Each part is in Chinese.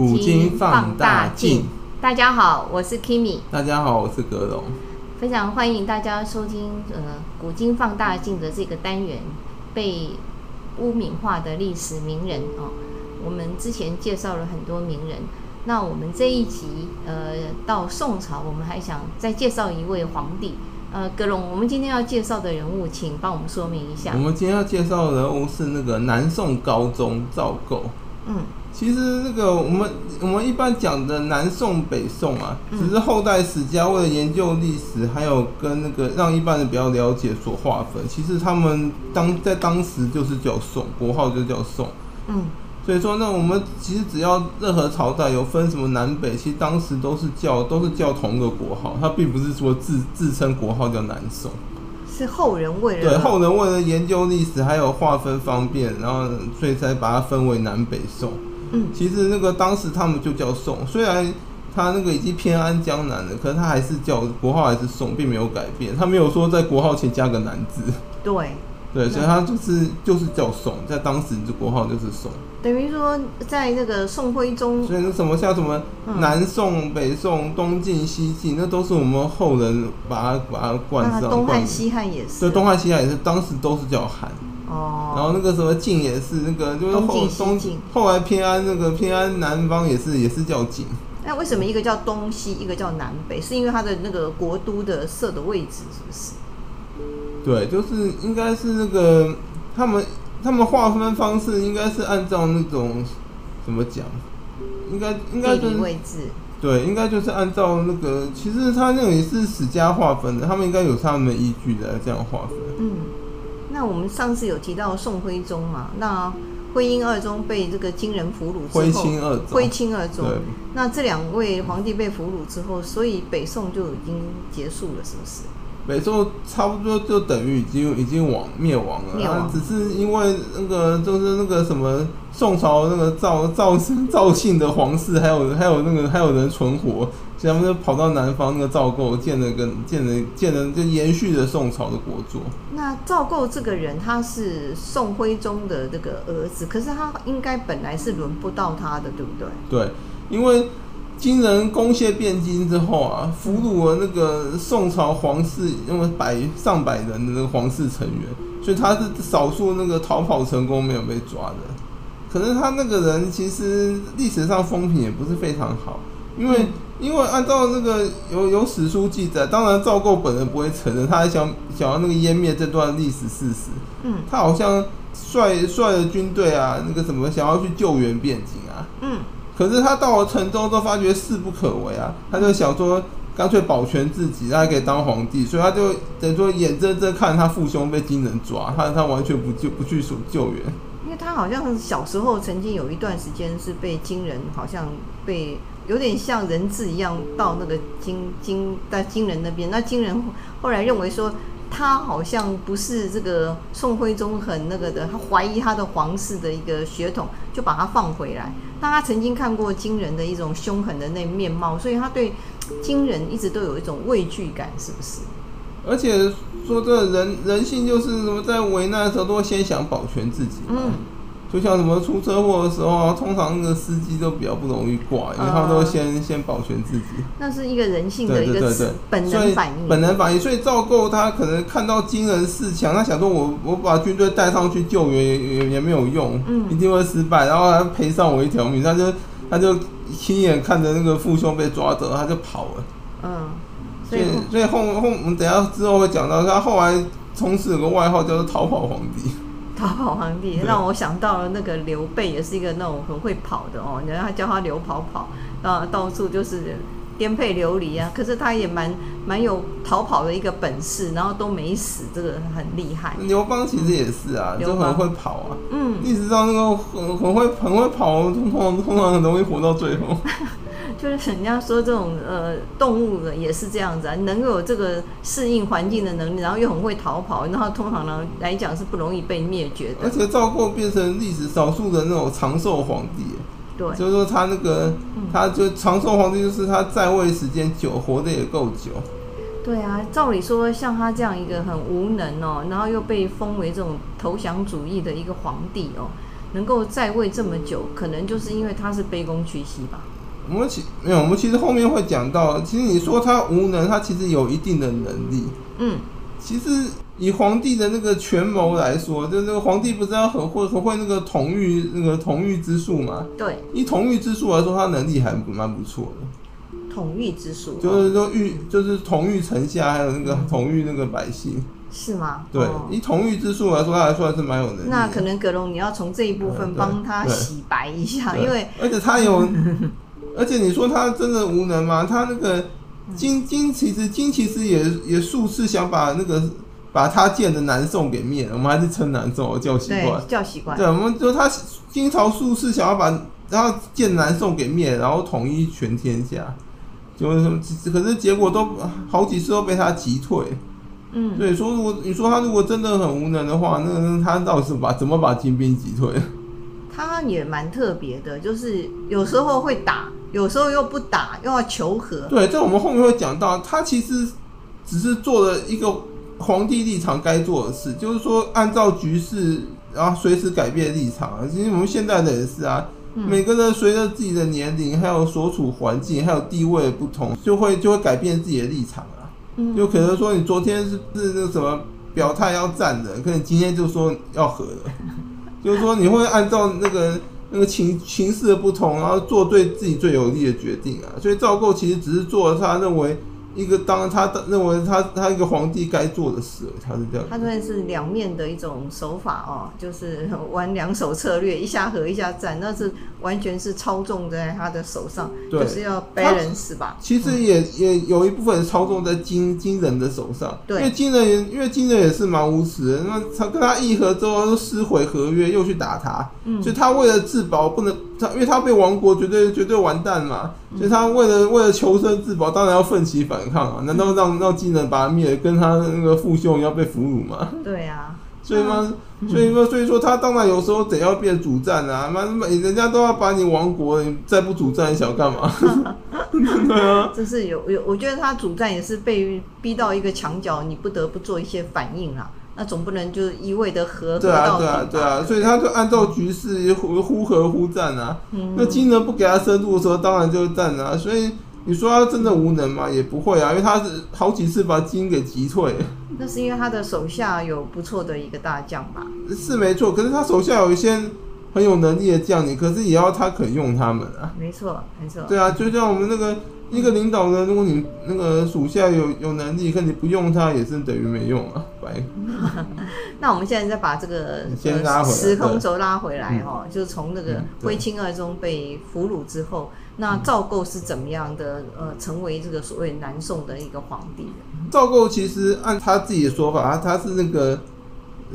古今放大镜。大家好，我是 Kimi。大家好，我是格龙。非常欢迎大家收听呃《古今放大镜》的这个单元，被污名化的历史名人哦。我们之前介绍了很多名人，那我们这一集呃到宋朝，我们还想再介绍一位皇帝。呃，格隆，我们今天要介绍的人物，请帮我们说明一下。我们今天要介绍的人物是那个南宋高宗赵构。嗯，其实那个我们我们一般讲的南宋、北宋啊，只是后代史家为了研究历史，还有跟那个让一般人比较了解所划分。其实他们当在当时就是叫宋，国号就叫宋。嗯。所以说，那我们其实只要任何朝代有分什么南北，其实当时都是叫都是叫同一个国号，它并不是说自自称国号叫南宋，是后人为了对后人为了研究历史还有划分方便，然后所以才把它分为南北宋。嗯，其实那个当时他们就叫宋，虽然他那个已经偏安江南了，可是他还是叫国号还是宋，并没有改变，他没有说在国号前加个南字。对。对，所以他就是就是叫宋，在当时这国号就是宋。等于说，在那个宋徽宗，所以那什么像什么南宋、北宋、东晋、西晋，那都是我们后人把它把它冠上。东汉、西汉也是。对，东汉、西汉也是，当时都是叫汉。哦。然后那个什么晋也是，那个就是后东晋，后来偏安那个偏安南方也是也是叫晋。那为什么一个叫东西，一个叫南北？是因为它的那个国都的设的位置，是不是？对，就是应该是那个他们他们划分方式应该是按照那种怎么讲，应该应该就是位置。对，应该就是按照那个，其实他那种也是史家划分的，他们应该有他们的依据的这样划分。嗯，那我们上次有提到宋徽宗嘛？那徽钦二宗被这个金人俘虏之后，徽钦二宗，徽钦二宗。那这两位皇帝被俘虏之后，所以北宋就已经结束了，是不是？北宋差不多就等于已经已经亡灭亡了，亡啊，只是因为那个就是那个什么宋朝那个赵赵赵姓的皇室，还有还有那个还有人存活，所以他们就跑到南方那个赵构建了个建了建了就延续了宋朝的国祚。那赵构这个人他是宋徽宗的这个儿子，可是他应该本来是轮不到他的，对不对？对，因为。金人攻陷汴京之后啊，俘虏了那个宋朝皇室，因为百上百人的那个皇室成员，所以他是少数那个逃跑成功没有被抓的。可是他那个人其实历史上风评也不是非常好，因为因为按照那个有有史书记载，当然赵构本人不会承认，他还想想要那个湮灭这段历史事实。嗯，他好像率率了军队啊，那个什么想要去救援汴京啊。嗯。可是他到了成州都发觉势不可为啊，他就想说干脆保全自己，他还可以当皇帝，所以他就等于说眼睁睁看他父兄被金人抓，他他完全不救不去救援。因为他好像小时候曾经有一段时间是被金人，好像被有点像人质一样到那个金金在金人那边，那金人后来认为说。他好像不是这个宋徽宗很那个的，他怀疑他的皇室的一个血统，就把他放回来。那他曾经看过金人的一种凶狠的那面貌，所以他对金人一直都有一种畏惧感，是不是？而且说这人人性就是什么，在危难的时候都会先想保全自己。嗯。就像什么出车祸的时候啊，通常那个司机都比较不容易挂，因为他们都先、uh, 先保全自己。那是一个人性的一个本能反应。本能反应，所以赵构他可能看到惊人四强，他想说我我把军队带上去救援也也也没有用，嗯，一定会失败，然后他赔上我一条命，他就他就亲眼看着那个父兄被抓走，他就跑了。嗯，所以所以后后我们等下之后会讲到，他后来从此有个外号叫做逃跑皇帝。逃跑皇帝让我想到了那个刘备，也是一个那种很会跑的哦。然后他叫他刘跑跑，啊，到处就是颠沛流离啊。可是他也蛮蛮有逃跑的一个本事，然后都没死，这个很厉害。刘邦其实也是啊，就很会跑啊。嗯，历史上那个很很会很会跑，通常通常很容易活到最后。就是人家说这种呃动物的也是这样子啊，能够有这个适应环境的能力，然后又很会逃跑，然后通常呢来讲是不容易被灭绝的。而且赵构变成历史少数的那种长寿皇帝，对，就是说他那个他就长寿皇帝，就是他在位时间久，活得也够久。对啊，照理说像他这样一个很无能哦，然后又被封为这种投降主义的一个皇帝哦。能够在位这么久，可能就是因为他是卑躬屈膝吧。我们其没有，我们其实后面会讲到，其实你说他无能，他其实有一定的能力。嗯，其实以皇帝的那个权谋来说，就那个皇帝不是要很会很会那个统御那个统御之术吗？对，以统御之术来说，他能力还蛮不错的。统御之术，就是说御，就是统御臣下，还有那个统御那个百姓。是吗？对，哦、以统御之术来说，他还算是蛮有能力。那可能葛龙你要从这一部分帮他洗白一下，因为而且他有，而且你说他真的无能吗？他那个金金其实金其实也也数次想把那个把他建的南宋给灭了，我们还是称南宋叫习惯，叫习惯。对，我们就他金朝数次想要把然后建南宋给灭，然后统一全天下，就是可是结果都好几次都被他击退。嗯，对，说如果你说他如果真的很无能的话，那他到底是把怎么把金兵击退？他也蛮特别的，就是有时候会打，有时候又不打，又要求和。对，在我们后面会讲到，他其实只是做了一个皇帝立场该做的事，就是说按照局势，然后随时改变立场。其实我们现在的也是啊，嗯、每个人随着自己的年龄，还有所处环境，还有地位的不同，就会就会改变自己的立场。就可能说你昨天是是那个什么表态要站的，可能今天就说要和的，就是说你会按照那个那个情情势的不同，然后做对自己最有利的决定啊。所以赵构其实只是做了他认为。一个当他认为他他一个皇帝该做的事，他是这样。他算是两面的一种手法哦，就是玩两手策略，一下和一下战，那是完全是操纵在他的手上，对就是要 balance 吧。其实也、嗯、也有一部分操纵在金金人的手上，对，因为金人也因为金人也是蛮无耻的，那他跟他议和之后又撕毁合约，又去打他，嗯，所以他为了自保不能他，因为他被亡国绝对绝对完蛋嘛。所以他为了为了求生自保，当然要奋起反抗啊！难道让让技能把他灭了，跟他那个父兄要被俘虏吗？对啊，所以嘛？所以说，所以说他当然有时候得要变主战啊！妈，人家都要把你亡国，你再不主战，你想干嘛？对啊，这是有有，我觉得他主战也是被逼到一个墙角，你不得不做一些反应啊。那总不能就一味的和对啊，对啊，对啊，所以他就按照局势忽忽和忽战啊。嗯、那金人不给他深入的时候，当然就战啊。所以你说他真的无能吗？也不会啊，因为他是好几次把金给击退。那是因为他的手下有不错的一个大将吧？是没错，可是他手下有一些很有能力的将领，可是也要他肯用他们啊。没错，没错。对啊，就像我们那个。一个领导人，如果你那个属下有有能力，可你不用他，也是等于没用啊，白。那我们现在再把这个先拉回时空轴拉回来哈，就是从那个徽钦二宗被俘虏之后，那赵构是怎么样的呃，成为这个所谓南宋的一个皇帝的？赵构其实按他自己的说法，他他是那个。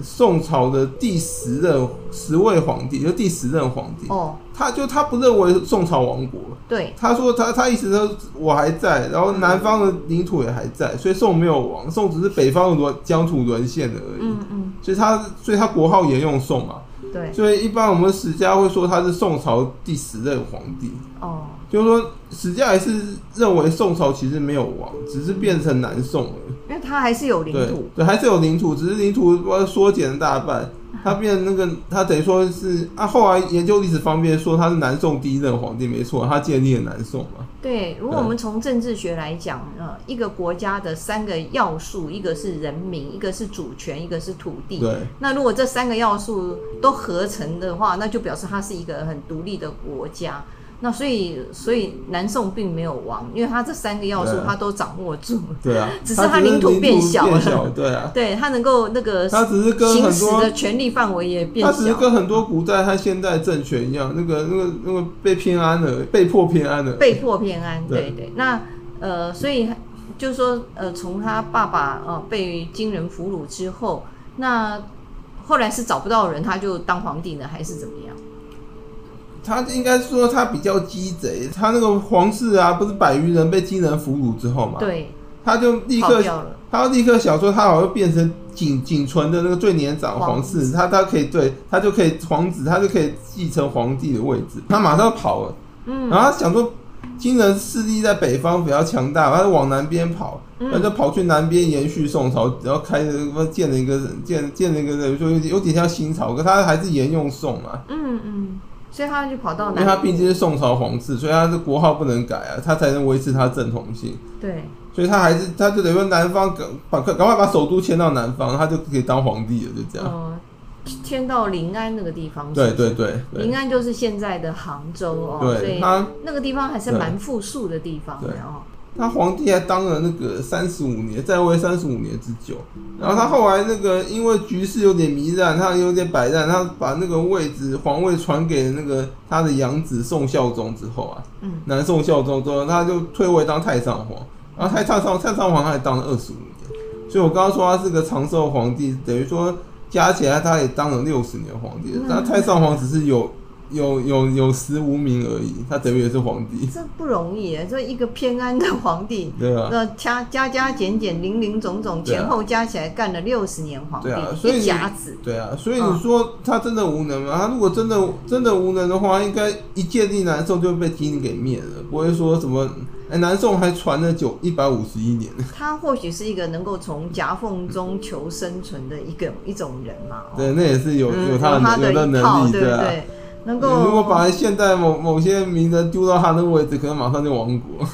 宋朝的第十任十位皇帝，就第十任皇帝。哦，他就他不认为宋朝亡国。对，他说他他意思说我还在，然后南方的领土也还在，所以宋没有亡，宋只是北方的沦疆土沦陷了而已。嗯嗯，所以他所以他国号沿用宋嘛。对，所以一般我们史家会说他是宋朝第十任皇帝。哦。就是说，史家还是认为宋朝其实没有亡，只是变成南宋了。因为它还是有领土，对，还是有领土，只是领土缩减了大半。他变那个，它等于说是啊，后来研究历史方面说他是南宋第一任皇帝，没错，他建立了南宋嘛。对，如果我们从政治学来讲，呃，一个国家的三个要素，一个是人民，一个是主权，一个是土地。对。那如果这三个要素都合成的话，那就表示它是一个很独立的国家。那所以，所以南宋并没有亡，因为他这三个要素他都掌握住。对啊，只是他领土变小了。对啊，对他能够那个，他只是跟很多行使的权力范围也变小。他只是跟很多古代和现代政权一样，那个那个那个被偏安了，被迫偏安了。被迫偏安，对对。那呃，所以就是说，呃，从他爸爸呃被金人俘虏之后，那后来是找不到人，他就当皇帝呢，还是怎么样？他应该说他比较鸡贼，他那个皇室啊，不是百余人被金人俘虏之后嘛，对，他就立刻，他立刻想说他好像变成仅仅存的那个最年长皇室，他他可以对他就可以皇子，他就可以继承皇帝的位置，他马上跑了，嗯，然后他想说金人势力在北方比较强大，他就往南边跑，他、嗯、就跑去南边延续宋朝，然后开了建了一个建建了一个，就有点像新朝，可他还是沿用宋嘛。嗯嗯，所以他就跑到南，因为他毕竟是宋朝皇室，所以他的国号不能改啊，他才能维持他正统性。对，所以他还是他就等于说南方赶把赶快把首都迁到南方，他就可以当皇帝了，就这样。嗯迁到临安那个地方，对对对，临安就是现在的杭州哦，对，所以他那个地方还是蛮富庶的地方的哦。他皇帝还当了那个三十五年，在位三十五年之久。然后他后来那个因为局势有点糜烂，他有点摆烂，他把那个位置皇位传给那个他的养子宋孝宗之后啊，嗯，南宋孝宗之后，他就退位当太上皇。然后太上皇太上皇他还当了二十五年，所以我刚刚说他是个长寿皇帝，等于说。加起来，他也当了六十年皇帝。那太上皇只是有有有有实无名而已，他等于也是皇帝。这不容易哎，这一个偏安的皇帝，对啊，那加加加减减，零零总总，前后加起来干了六十年皇帝，对啊，所以一甲子。对啊，所以你说他真的无能吗？他如果真的真的无能的话，应该一建立南宋就被金给灭了，不会说什么。哎，南宋还传了九一百五十一年。他或许是一个能够从夹缝中求生存的一个一种人嘛。对，那也是有有他的、嗯、有他的，能力，对啊。对能够如果把现代某某些名人丢到他那个位置，可能马上就亡国。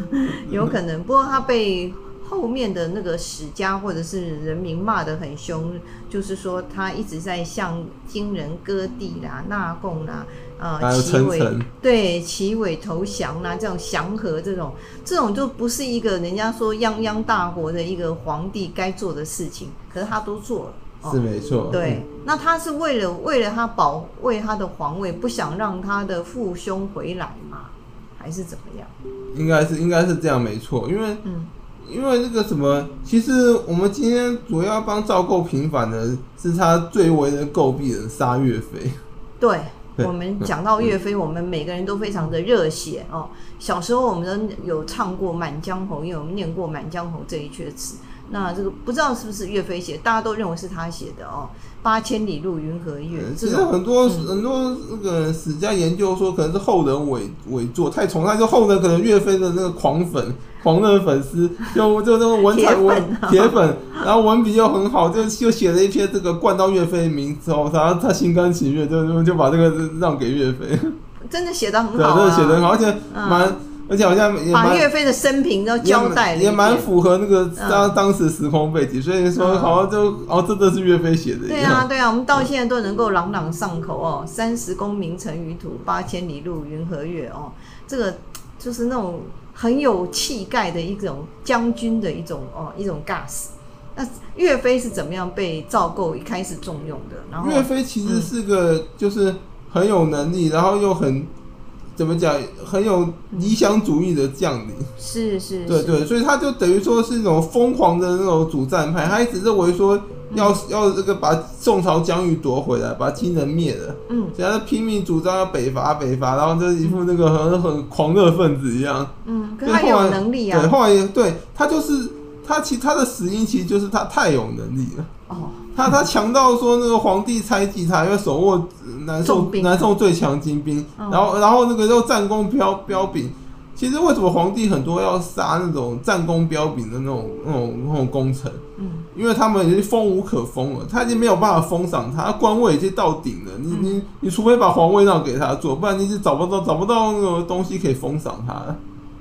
有可能，不过他被。后面的那个史家或者是人民骂得很凶，就是说他一直在向金人割地啦、纳贡啦、呃齐尾对齐尾投降啦，这种祥和这种这种就不是一个人家说泱泱大国的一个皇帝该做的事情，可是他都做了，哦、是没错。对，嗯、那他是为了为了他保卫他的皇位，不想让他的父兄回来吗？还是怎么样？应该是应该是这样，没错，因为嗯。因为那个什么，其实我们今天主要帮赵构平反的是他最为的诟病的杀岳飞。对，我们讲到岳飞，我们每个人都非常的热血哦。小时候我们都有唱过《满江红》，因为我们念过《满江红》这一阙词。那这个不知道是不是岳飞写，大家都认为是他写的哦。八千里路云和月，其实很多、嗯、很多那个史家研究说，可能是后人伪伪作，太崇拜，就后人可能岳飞的那个狂粉、狂热粉丝，就就那个文采文铁粉，然后文笔又很好，就就写了一篇这个冠到岳飞的名之后，他他心甘情愿就就就把这个让给岳飞，真的写的很好、啊，对，真的写的很好，而且蛮。嗯而且好像也把岳飞的生平都交代了，也蛮符合那个当当时时空背景，嗯、所以说好像就哦，这都是岳飞写的。对啊，对啊，我们到现在都能够朗朗上口哦。三十功名尘与土，八千里路云和月哦，这个就是那种很有气概的一种将军的一种哦一种 gas。那岳飞是怎么样被赵构一开始重用的？然后岳飞其实是个就是很有能力，嗯、然后又很。怎么讲？很有理想主义的将领，是是，对对，所以他就等于说是一种疯狂的那种主战派，他一直认为说要要这个把宋朝疆域夺回来，把金人灭了，嗯，所以他拼命主张要北伐北伐，然后就一副那个很很狂热分子一样，嗯，可他有能力啊，对，后来对他就是他其他的死因其实就是他太有能力了，哦。他他强到说那个皇帝猜忌他，因为手握南宋南宋最强精兵，然后然后那个又战功彪彪炳。其实为什么皇帝很多要杀那种战功彪炳的那种那种那种功臣？嗯，因为他们已经封无可封了，他已经没有办法封赏他，官位已经到顶了。你你你除非把皇位让给他做，不然你是找不到找不到那个东西可以封赏他。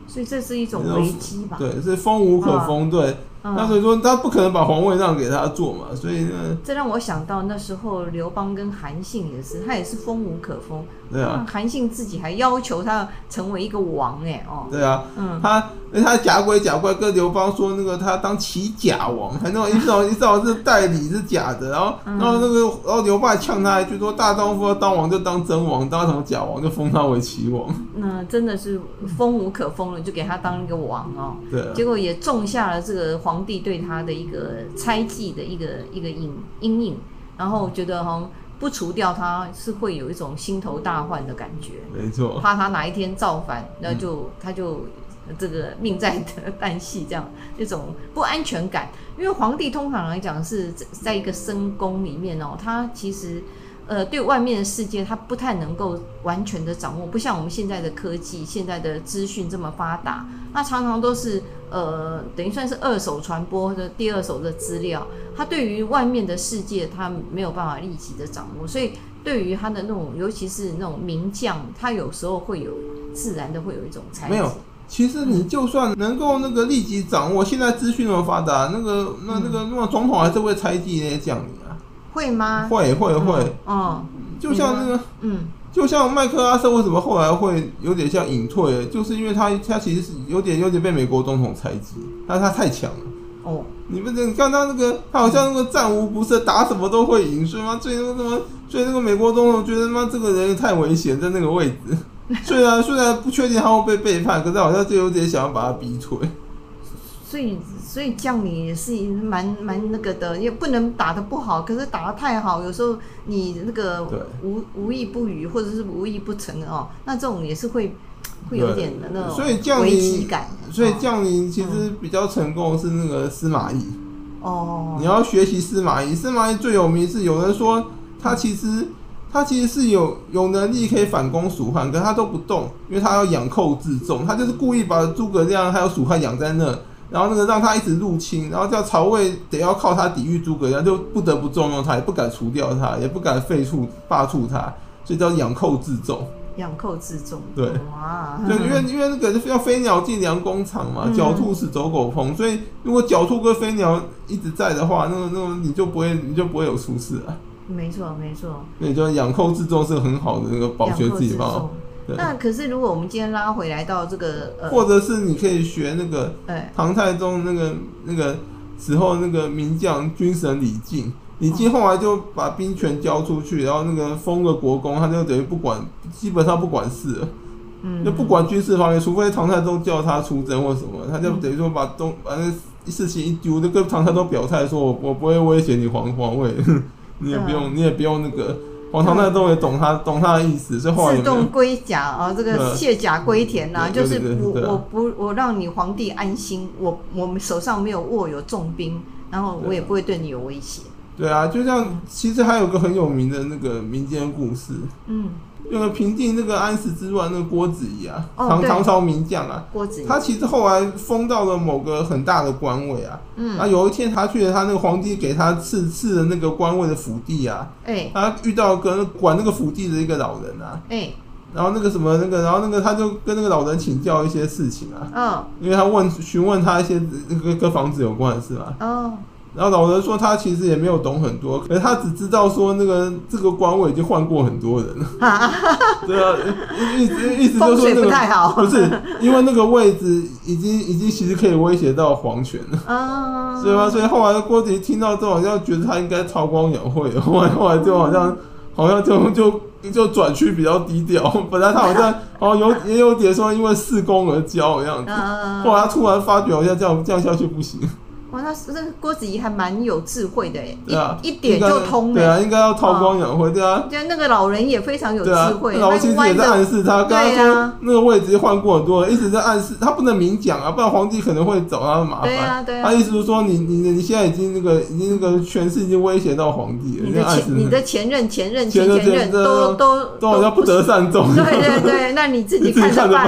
所以这是一种危机吧？对，是封无可封，对。那所以说他不可能把皇位让给他做嘛，所以呢，这让我想到那时候刘邦跟韩信也是，他也是封无可封。对啊，韩信自己还要求他成为一个王哎哦。对啊，嗯，他他假鬼假怪跟刘邦说那个他当齐假王，还那种一早 一早是代理是假的，然后然后那个然后刘邦呛他一句说大丈夫要当王就当真王，当什么假王就封他为齐王。那真的是封无可封了，就给他当一个王哦。对，结果也种下了这个皇帝对他的一个猜忌的一个一个阴阴影，然后觉得哈。不除掉他，是会有一种心头大患的感觉。没错，怕他哪一天造反，那就、嗯、他就这个命在旦夕，这样一种不安全感。因为皇帝通常来讲是在一个深宫里面哦，他其实呃，对外面的世界他不太能够完全的掌握，不像我们现在的科技，现在的资讯这么发达，那常常都是呃，等于算是二手传播的第二手的资料，他对于外面的世界他没有办法立即的掌握，所以对于他的那种，尤其是那种名将，他有时候会有自然的会有一种猜忌。其实你就算能够那个立即掌握，现在资讯那么发达，那个那那个那个总统还是会猜忌那些将领啊？会吗？会会会。哦，就像那个，嗯，就像麦克阿瑟为什么后来会有点像隐退，就是因为他他其实是有点有点被美国总统猜忌，但是他太强了。哦，你们你看他那个，他好像那个战无不胜，打什么都会赢，所以嘛，最那个什么，所以那个美国总统觉得妈这个人太危险，在那个位置。虽然虽然不确定他会被背叛，可是好像就有点想要把他逼退。所以所以将领也是蛮蛮那个的，也不能打得不好，可是打得太好，有时候你那个无无意不语或者是无意不成哦，那这种也是会会有点的那种危机感。所以将领其实比较成功是那个司马懿。哦，你要学习司马懿，司马懿最有名是有人说他其实。他其实是有有能力可以反攻蜀汉，可是他都不动，因为他要养寇自重。他就是故意把诸葛亮还有蜀汉养在那，然后那个让他一直入侵，然后叫曹魏得要靠他抵御诸葛亮，就不得不重用他，也不敢除掉他，也不敢废黜罢黜他，所以叫养寇自重。养寇自重，对，哇，对，因为因为那个要飞鸟尽，良弓藏嘛，狡兔死，走狗烹，所以如果狡兔跟飞鸟一直在的话，那个那个你就不会你就不会有出事啊。没错，没错。那就养寇自重是很好的那个保全自己嘛。那可是如果我们今天拉回来到这个，呃、或者是你可以学那个，唐太宗那个那个时候那个名将军神李靖，李靖后来就把兵权交出去，然后那个封了国公，他就等于不管，基本上不管事了。嗯。就不管军事方面，除非唐太宗叫他出征或什么，他就等于说把东把那事情一丢，就跟唐太宗表态说，我我不会威胁你皇皇位。你也不用，你也不用那个，黄唐太宗也懂他，懂他的意思，是后来自动归甲啊，这个卸甲归田呐，就是我我不我让你皇帝安心，我我们手上没有握有重兵，然后我也不会对你有威胁。对啊，就像其实还有个很有名的那个民间故事，嗯。那个平定那个安史之乱，那个郭子仪啊，唐唐朝名将啊，郭子仪，他其实后来封到了某个很大的官位啊。嗯，啊，有一天他去了他那个皇帝给他赐赐的那个官位的府邸啊，哎，他遇到跟管那个府邸的一个老人啊，哎，然后那个什么那个，然后那个他就跟那个老人请教一些事情啊，嗯，因为他问询问他一些那个跟房子有关的事嘛，哦。然后老人说他其实也没有懂很多，可是他只知道说那个这个官位已经换过很多人了。对啊，意思意思就是说那个不太好，不是因为那个位置已经已经其实可以威胁到皇权了。啊，所以嘛，所以后来郭子仪听到之后，好像觉得他应该韬光养晦，后来后来就好像好像就就就转去比较低调。本来他好像哦有也有点说因为恃功而骄的样子，后来他突然发觉好像这样这样下去不行。哇，那这郭子仪还蛮有智慧的哎，一一点就通了。对啊，应该要韬光养晦，对啊。就那个老人也非常有智慧，老其实也在暗示他，刚刚说那个位置换过很多人，一直在暗示他不能明讲啊，不然皇帝可能会找他的麻烦。对啊，对啊。他意思是说，你你你现在已经那个已经那个权势已经威胁到皇帝了。你的前你的前任前任前前任都都都好像不得善终。对对对，那你自己 看着办。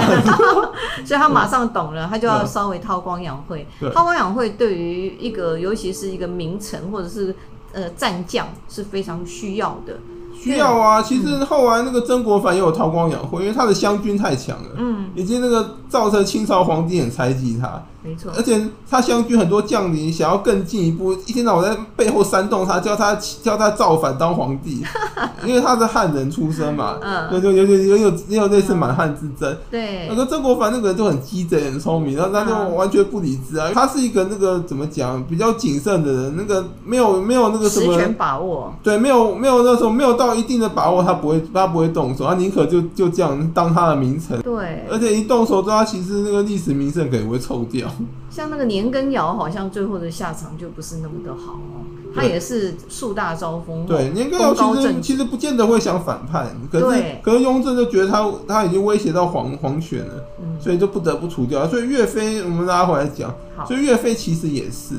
所以他马上懂了，他就要稍微韬光养晦。韬光养晦对于于一个，尤其是一个名臣或者是呃战将是非常需要的。需要啊，其实后来那个曾国藩也有韬光养晦，因为他的湘军太强了，嗯，已经那个造成清朝皇帝很猜忌他。没错，而且他湘军很多将领想要更进一步，一天到晚在背后煽动他，叫他叫他造反当皇帝，因为他是汉人出身嘛，嗯，就有有有有也有类似满汉之争，对，那个曾国藩那个人就很机贼，很聪明，然后他就完全不理智啊，他是一个那个怎么讲比较谨慎的人，那个没有没有那个什么实权把握，对，没有没有那时候没有到一定的把握，他不会他不会动手，他宁可就就这样当他的名臣，对，而且一动手之后，他其实那个历史名声可能会臭掉。像那个年羹尧，好像最后的下场就不是那么的好哦。他也是树大招风，对，年羹尧其实其实不见得会想反叛，可是可是雍正就觉得他他已经威胁到皇皇权了，所以就不得不除掉。所以岳飞，我们拉回来讲，所以岳飞其实也是，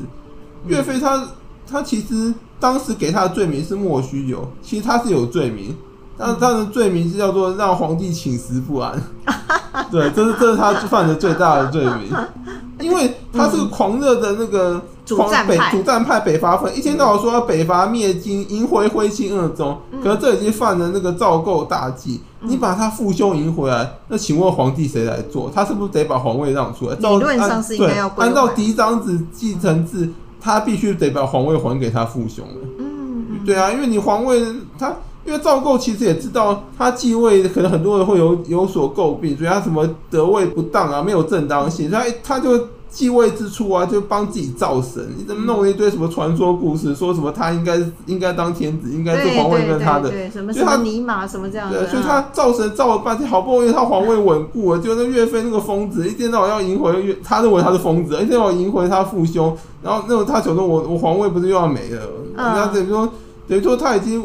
岳飞他。他其实当时给他的罪名是莫须有，其实他是有罪名，但他的罪名是叫做让皇帝寝食不安。对，这是这是他犯的最大的罪名，因为他是个狂热的那个狂北主战派北伐粉，一天到晚说要北伐灭金，赢回徽钦二宗，可是这已经犯了那个赵构大忌。你把他父兄赢回来，那请问皇帝谁来做？他是不是得把皇位让出来？理论上是应该要。按照嫡长子继承制，他必须得把皇位还给他父兄了。嗯，对啊，因为你皇位他。因为赵构其实也知道他继位，可能很多人会有有所诟病，所以他什么得位不当啊，没有正当性，他他就继位之初啊，就帮自己造神，你怎么弄了一堆什么传说故事，说什么他应该应该当天子，应该是皇位跟他的，对，什么什么尼玛什么这样的，对，所以他造神造了半天，好不容易他皇位稳固了，就那岳飞那个疯子，一天到晚要赢回岳，他认为他是疯子，一天到晚赢回他父兄，然后那种他觉得我我皇位不是又要没了，人家等于说等于说他已经。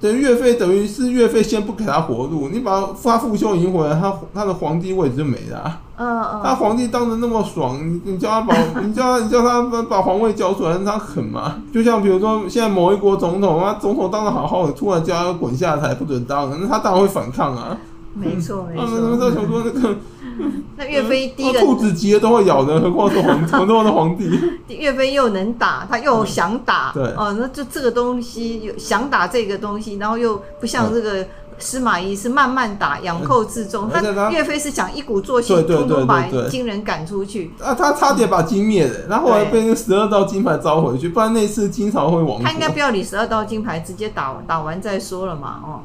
等于岳飞，等于是岳飞先不给他活路，你把他父兄赢回来，他他的皇帝位置就没了，啊。嗯嗯。他皇帝当的那么爽，你你叫他把，你叫他你叫他把把皇位交出来，他肯吗？就像比如说现在某一国总统，他总统当的好好的，突然叫他滚下台不准当，那他当然会反抗啊。没错没错。他们什么在想说那个？那岳飞第一个，兔子急了都会咬人，何况是皇，何况是皇帝。岳飞又能打，他又想打，对哦，那就这个东西有想打这个东西，然后又不像这个司马懿是慢慢打，养寇自重。那岳飞是想一鼓作气，通通把金人赶出去。啊，他差点把金灭了，然后来被那十二道金牌招回去，不然那次金朝会亡。他应该不要理十二道金牌，直接打打完再说了嘛，哦。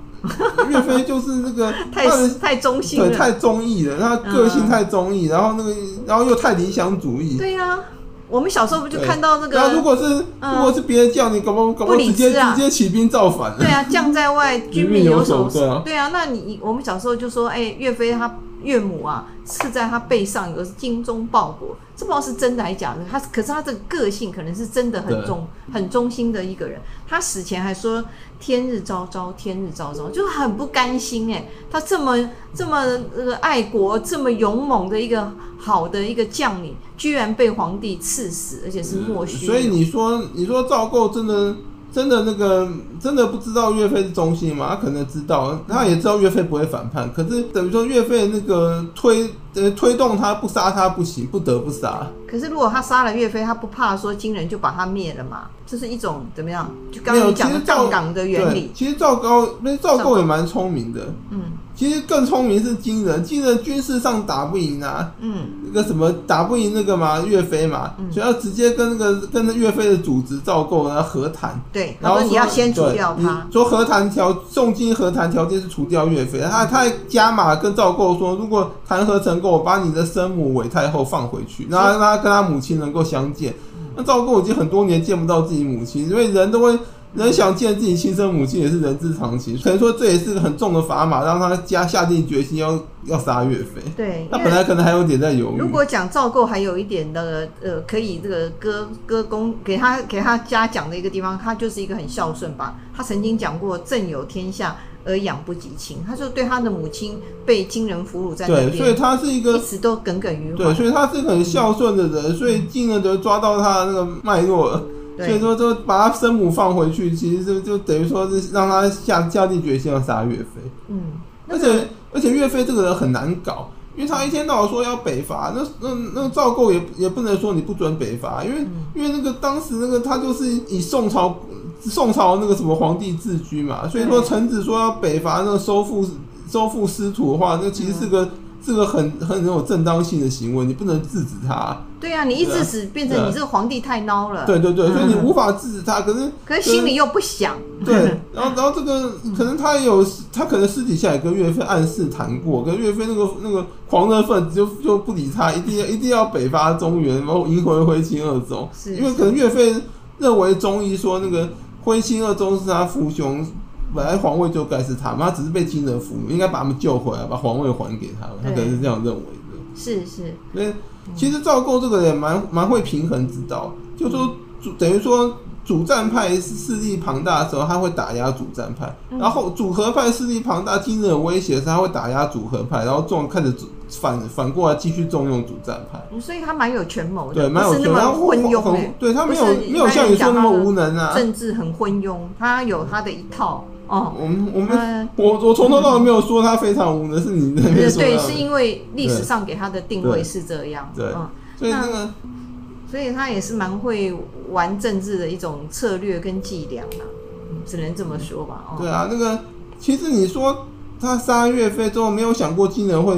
岳飞就是那个 太太忠心了，对，太忠义了。他个性太忠义，然后那个，然后又太理想主义。对呀，我们小时候不就看到那个？那如果是如果是别人叫你，搞不搞不直接直接起兵造反了？对啊，将在外，军命有守。对啊，那你我们小时候就说，哎，岳飞他岳母啊，刺在他背上有个是精忠报国，这不知道是真的还是假的。他可是他这个个性可能是真的很忠很忠心的一个人。他死前还说。天日昭昭，天日昭昭，就很不甘心哎！他这么这么那个爱国、这么勇猛的一个好的一个将领，居然被皇帝赐死，而且是莫须有。所以你说，你说赵构真的？真的那个真的不知道岳飞是忠心吗？他可能知道，他也知道岳飞不会反叛。可是等于说岳飞那个推呃推动他不杀他不行，不得不杀。可是如果他杀了岳飞，他不怕说金人就把他灭了嘛？这是一种怎么样？就刚刚你讲的赵港的原理。其实赵高那赵构也蛮聪明的。嗯。其实更聪明是金人，金人军事上打不赢啊，嗯，那个什么打不赢那个嘛岳飞嘛，嗯、所以要直接跟那个跟那岳飞的主子赵构然后和谈，对，然后说你要先除掉他，说和谈条重金和谈条件是除掉岳飞，他他还加码跟赵构说，如果谈和成功，我把你的生母韦太后放回去，然后让他跟他母亲能够相见。那赵构已经很多年见不到自己母亲，因为人都会。人想见自己亲生母亲也是人之常情，可能说这也是很重的砝码，让他家下定决心要要杀岳飞。对，他本来可能还有点在犹豫。如果讲赵构还有一点的呃，可以这个歌歌功给他给他嘉奖的一个地方，他就是一个很孝顺吧。他曾经讲过“朕有天下而养不及亲”，他就对他的母亲被金人俘虏在那边，对，所以他是一个一直都耿耿于怀。对，所以他是一个很孝顺的人，所以金人就抓到他的那个脉络了。所以说，就把他生母放回去，其实就就等于说是让他下下定决心要杀岳飞。嗯，而且而且岳飞这个人很难搞，因为他一天到晚说要北伐，那那那赵构也也不能说你不准北伐，因为因为那个当时那个他就是以宋朝宋朝那个什么皇帝自居嘛，所以说臣子说要北伐，那个收复收复失土的话，那其实是个。这个很很有正当性的行为，你不能制止他。对啊，你一制止，变成你这个皇帝太孬了。对对对，所以你无法制止他。可是可是心里又不想。对，然后然后这个可能他有，他可能私底下也跟岳飞暗示谈过，跟岳飞那个那个狂热分子就就不理他，一定要一定要北伐中原，然后迎回徽钦二宗。是，因为可能岳飞认为中医说那个徽钦二宗是他父兄。本来皇位就该是他，他只是被金人俘虏，应该把他们救回来，把皇位还给他们。他可能是这样认为的。是是，所以其实赵构这个人蛮蛮会平衡之道，就说主等于说主战派势力庞大的时候，他会打压主战派；然后主和派势力庞大、金人威胁时，他会打压主和派，然后重开始反反过来继续重用主战派。所以他蛮有权谋的，对，蛮有权谋，然后昏庸、欸，对他没有没有像你说那么无能啊，政治很昏庸，他有他的一套。哦，我们我们我我从头到尾没有说他非常无能，是你那边说的。对，是因为历史上给他的定位是这样。对，所以那个，所以他也是蛮会玩政治的一种策略跟伎俩啊，只能这么说吧。哦，对啊，那个其实你说他杀岳飞之后，没有想过金人会。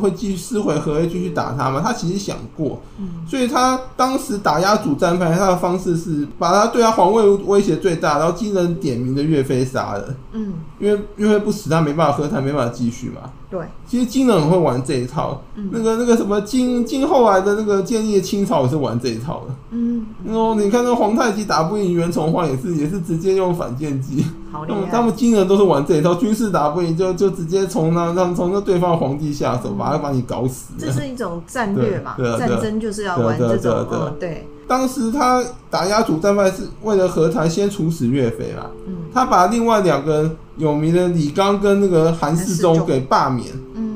会继续撕毁合约，继续打他吗？他其实想过，所以他当时打压主战派，他的方式是把他对他皇位威胁最大，然后金人点名的岳飞杀了。嗯，因为岳飞不死，他没办法和谈，没办法继续嘛。对，其实金人很会玩这一套。嗯，那个那个什么金金后来的那个建立清朝也是玩这一套的。嗯，然后你看那皇太极打不赢袁崇焕，也是也是直接用反间计。好厉害！他们金人都是玩这一套，军事打不赢就就直接从那让从那对方皇帝下手，把他把你搞死。这是一种战略嘛？战争就是要玩这种。对。当时他打压主战派是为了和谈，先处死岳飞嘛。嗯。他把另外两个有名的李纲跟那个韩世忠给罢免。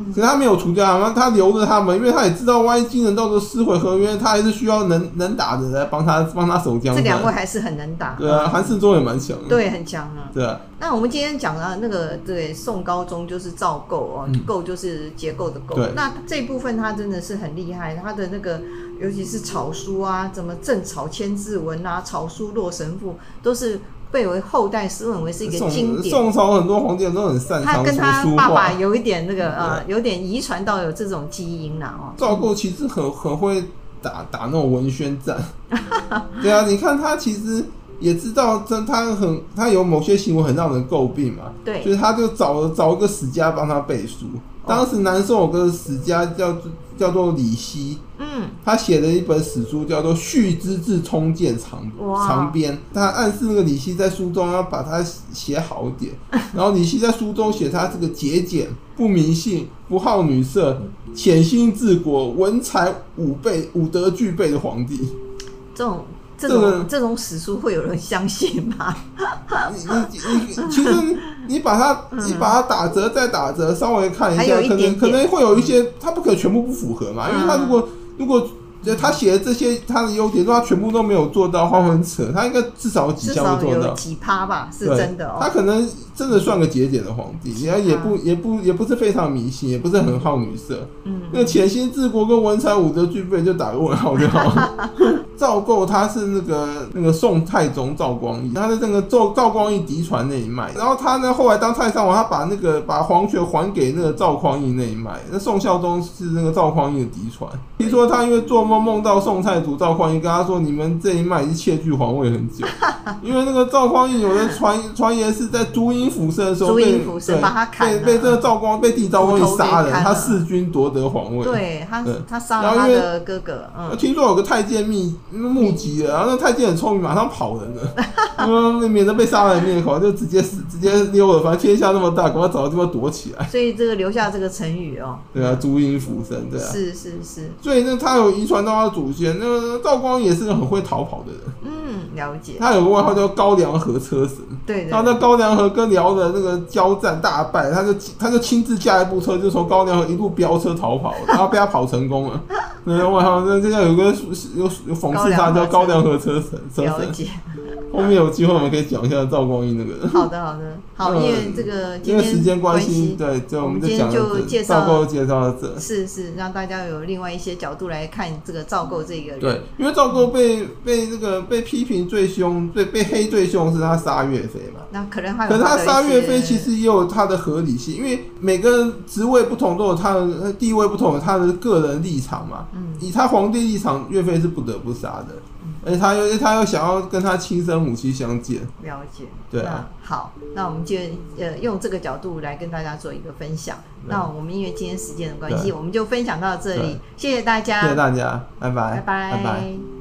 可是他没有除掉他们，他留着他们，因为他也知道，万一金人到时候撕毁合约，他还是需要能能打的来帮他帮他守江。这两位还是很能打。对啊，韩世忠也蛮强的。对，很强啊。对啊。那我们今天讲的那个对宋高宗就是赵构哦，构就是结构的构。对。那这一部分他真的是很厉害，他的那个尤其是草书啊，怎么正草千字文啊，草书洛神赋都是。被为后代视为是一个经典。宋朝很多皇帝都很擅长。他跟他爸爸有一点那个呃，有点遗传到有这种基因啦哦。赵构其实很很会打打那种文宣战。对啊，你看他其实也知道，真他很他有某些行为很让人诟病嘛。对。所以他就找了找一个史家帮他背书。当时南宋有个史家叫叫做李希，嗯，他写了一本史书叫做《续资治通鉴长长编》，他暗示那个李希在书中要把它写好一点。然后李希在书中写他这个节俭、不迷信、不好女色、潜心治国、文才武备、武德俱备的皇帝。这种。这种、这种史书会有人相信吗？你你你，其实你把它你把它打折再打折，稍微看一下，可能可能会有一些，它不可能全部不符合嘛，因为它如果如果。他写的这些，他的优点，说他全部都没有做到，话很扯。他应该至少有几项做到，几趴吧，是真的哦。他可能真的算个节俭的皇帝，也也不也不也不是非常迷信，也不是很好女色。嗯，那潜心治国跟文才武德俱备，就打个问号就好了。赵构他是那个那个宋太宗赵光义，他的那个赵赵光义嫡传那一脉。然后他呢后来当太上皇，他把那个把皇权还给那个赵匡胤那一脉。那宋孝宗是那个赵匡胤的嫡传。听说他因为做梦。梦到宋太祖赵匡胤，跟他说：“你们这一脉已经窃据皇位很久，因为那个赵匡胤有的传 传言是在朱阴抚顺的时候被被被这个赵光被弟赵光义杀了，他弑君夺得皇位。对他他杀了他的哥哥。嗯，听说有个太监密目击了，然后那太监很聪明，马上跑人了，嗯，免得被杀人灭口，就直接死直接溜了。反正天下那么大，赶快找个地方躲起来。所以这个留下这个成语哦。对啊，朱阴浮生，对啊，是是是。所以那他有遗传到。他的祖先，那个赵光也是个很会逃跑的人。嗯，了解。他有个外号叫高粱河车神。对，对。然后那高粱河跟辽的那个交战大败，他就他就亲自驾一部车，就从高粱河一路飙车逃跑，然后被他跑成功了。对，外号那这样有个有有讽刺他叫高粱河车神。车神。后面有机会我们可以讲一下赵光义那个。好的，好的，好，因为这个因为时间关系，对，就我们今天就介绍赵构介绍到这。是是，让大家有另外一些角度来看这个赵构这个人。对，因为赵构被被这个被批评最凶，最被黑最凶是他杀岳飞嘛。那可能他，可是他杀岳飞其实也有他的合理性，因为每个人职位不同，都有他的地位不同，有他的个人立场嘛。嗯。以他皇帝立场，岳飞是不得不杀的。而且他又他又想要跟他亲生母亲相见，了解，对啊。好，那我们就呃用这个角度来跟大家做一个分享。那我们因为今天时间的关系，我们就分享到这里，谢谢大家，谢谢大家，拜拜，拜拜，拜拜。